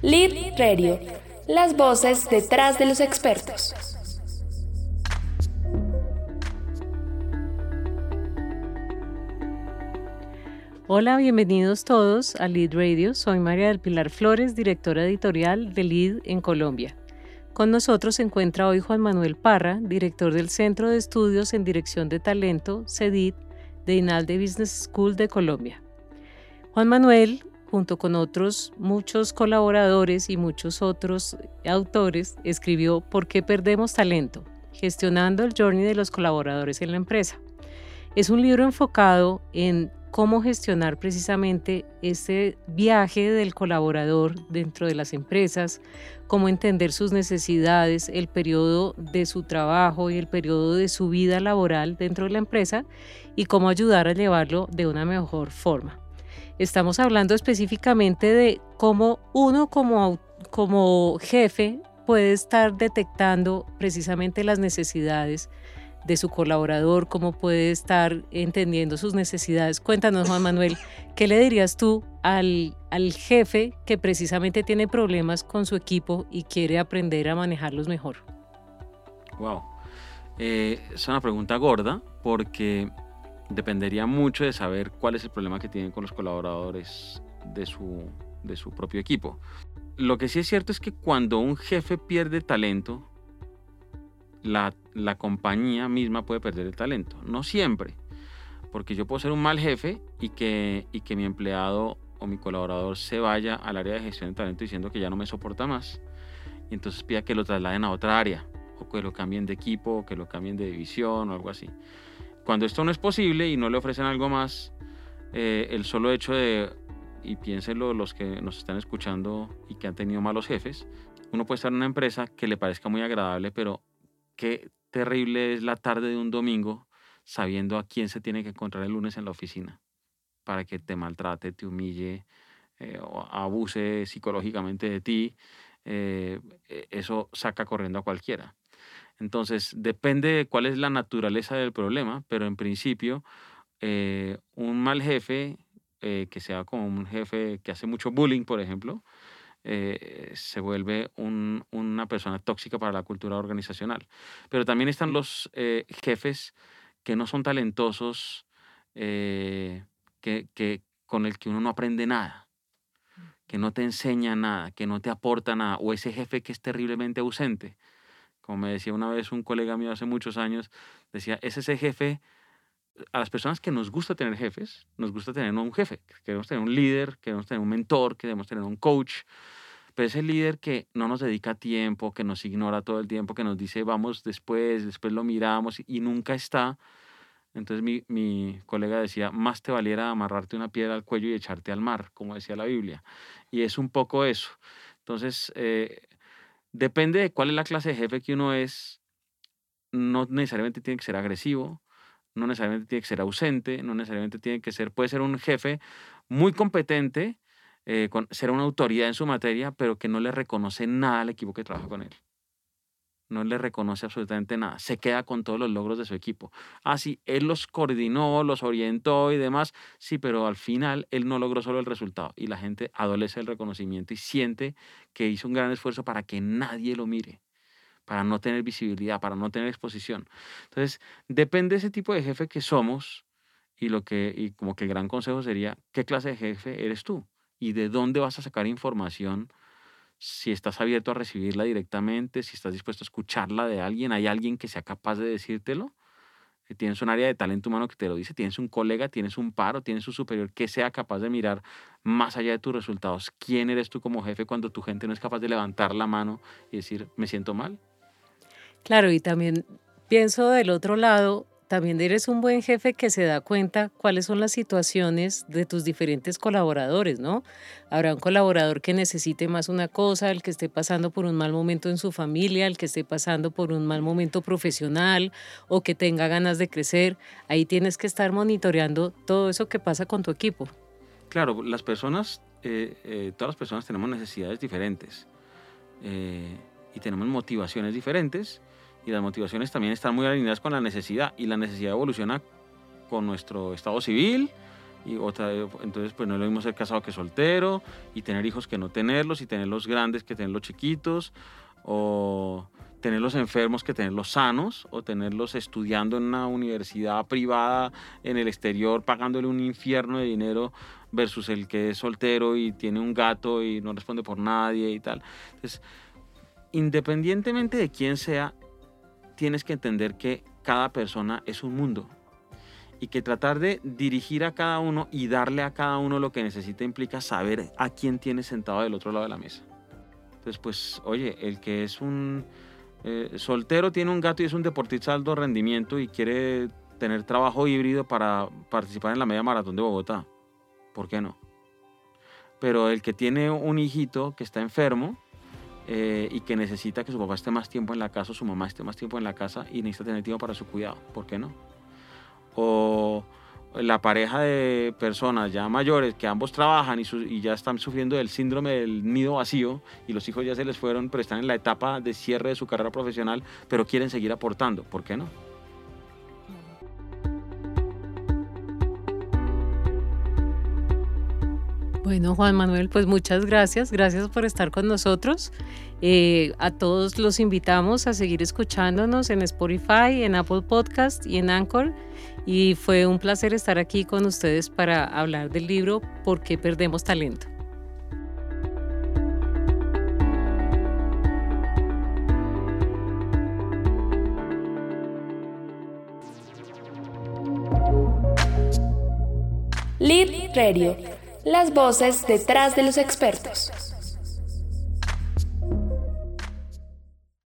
Lead Radio, las voces detrás de los expertos. Hola, bienvenidos todos a Lead Radio. Soy María del Pilar Flores, directora editorial de Lead en Colombia. Con nosotros se encuentra hoy Juan Manuel Parra, director del Centro de Estudios en Dirección de Talento, CEDIT, de INALDE Business School de Colombia. Juan Manuel junto con otros muchos colaboradores y muchos otros autores, escribió ¿Por qué perdemos talento? Gestionando el journey de los colaboradores en la empresa. Es un libro enfocado en cómo gestionar precisamente ese viaje del colaborador dentro de las empresas, cómo entender sus necesidades, el periodo de su trabajo y el periodo de su vida laboral dentro de la empresa y cómo ayudar a llevarlo de una mejor forma. Estamos hablando específicamente de cómo uno como, como jefe puede estar detectando precisamente las necesidades de su colaborador, cómo puede estar entendiendo sus necesidades. Cuéntanos, Juan Manuel, ¿qué le dirías tú al, al jefe que precisamente tiene problemas con su equipo y quiere aprender a manejarlos mejor? Wow. Eh, es una pregunta gorda porque dependería mucho de saber cuál es el problema que tienen con los colaboradores de su, de su propio equipo. Lo que sí es cierto es que cuando un jefe pierde talento, la, la compañía misma puede perder el talento. No siempre, porque yo puedo ser un mal jefe y que, y que mi empleado o mi colaborador se vaya al área de gestión de talento diciendo que ya no me soporta más y entonces pida que lo trasladen a otra área o que lo cambien de equipo o que lo cambien de división o algo así. Cuando esto no es posible y no le ofrecen algo más, eh, el solo hecho de, y piénsenlo los que nos están escuchando y que han tenido malos jefes, uno puede estar en una empresa que le parezca muy agradable, pero qué terrible es la tarde de un domingo sabiendo a quién se tiene que encontrar el lunes en la oficina para que te maltrate, te humille eh, o abuse psicológicamente de ti. Eh, e, eso saca corriendo a cualquiera. Entonces, depende de cuál es la naturaleza del problema, pero en principio, eh, un mal jefe, eh, que sea como un jefe que hace mucho bullying, por ejemplo, eh, se vuelve una persona tóxica para la cultura organizacional. Pero también están los jefes que no son talentosos, que, con el que uno no aprende nada, que no te enseña nada, que no te aporta nada, o ese jefe que es terriblemente ausente como me decía una vez un colega mío hace muchos años, decía, es ese jefe, a las personas que nos gusta tener jefes, nos gusta tener un jefe, queremos tener un líder, queremos tener un mentor, queremos tener un coach, pero ese líder que no nos dedica tiempo, que nos ignora todo el tiempo, que nos dice vamos después, después lo miramos y nunca está. Entonces mi, mi colega decía, más te valiera amarrarte una piedra al cuello y echarte al mar, como decía la Biblia. Y es un poco eso. Entonces, eh, Depende de cuál es la clase de jefe que uno es, no necesariamente tiene que ser agresivo, no necesariamente tiene que ser ausente, no necesariamente tiene que ser, puede ser un jefe muy competente, eh, ser una autoridad en su materia, pero que no le reconoce nada al equipo que trabaja con él no le reconoce absolutamente nada, se queda con todos los logros de su equipo. Ah, sí, él los coordinó, los orientó y demás, sí, pero al final él no logró solo el resultado y la gente adolece el reconocimiento y siente que hizo un gran esfuerzo para que nadie lo mire, para no tener visibilidad, para no tener exposición. Entonces, depende de ese tipo de jefe que somos y lo que y como que el gran consejo sería, ¿qué clase de jefe eres tú? ¿Y de dónde vas a sacar información? Si estás abierto a recibirla directamente, si estás dispuesto a escucharla de alguien, hay alguien que sea capaz de decírtelo. Si tienes un área de talento humano que te lo dice, tienes un colega, tienes un paro, tienes un superior que sea capaz de mirar más allá de tus resultados. ¿Quién eres tú como jefe cuando tu gente no es capaz de levantar la mano y decir, me siento mal? Claro, y también pienso del otro lado, también eres un buen jefe que se da cuenta cuáles son las situaciones de tus diferentes colaboradores, ¿no? Habrá un colaborador que necesite más una cosa, el que esté pasando por un mal momento en su familia, el que esté pasando por un mal momento profesional o que tenga ganas de crecer. Ahí tienes que estar monitoreando todo eso que pasa con tu equipo. Claro, las personas, eh, eh, todas las personas tenemos necesidades diferentes eh, y tenemos motivaciones diferentes y las motivaciones también están muy alineadas con la necesidad y la necesidad evoluciona con nuestro estado civil y otra entonces pues no es lo mismo ser casado que soltero y tener hijos que no tenerlos y tenerlos grandes que tenerlos chiquitos o tenerlos enfermos que tenerlos sanos o tenerlos estudiando en una universidad privada en el exterior pagándole un infierno de dinero versus el que es soltero y tiene un gato y no responde por nadie y tal. Entonces, independientemente de quién sea, tienes que entender que cada persona es un mundo y que tratar de dirigir a cada uno y darle a cada uno lo que necesita implica saber a quién tiene sentado del otro lado de la mesa. Entonces, pues, oye, el que es un eh, soltero tiene un gato y es un deportista de alto rendimiento y quiere tener trabajo híbrido para participar en la media maratón de Bogotá. ¿Por qué no? Pero el que tiene un hijito que está enfermo eh, y que necesita que su papá esté más tiempo en la casa o su mamá esté más tiempo en la casa y necesita tener tiempo para su cuidado, ¿por qué no? o la pareja de personas ya mayores que ambos trabajan y, ya están sufriendo del síndrome del nido vacío y los hijos ya se les fueron, pero están en la etapa de cierre de su carrera profesional, pero quieren seguir aportando. ¿Por qué no? Bueno, Juan Manuel, pues muchas gracias. Gracias por estar con nosotros. Eh, a todos los invitamos a seguir escuchándonos en Spotify, en Apple Podcast y en Anchor. Y fue un placer estar aquí con ustedes para hablar del libro ¿Por qué perdemos talento? Lead Radio las voces detrás de los expertos.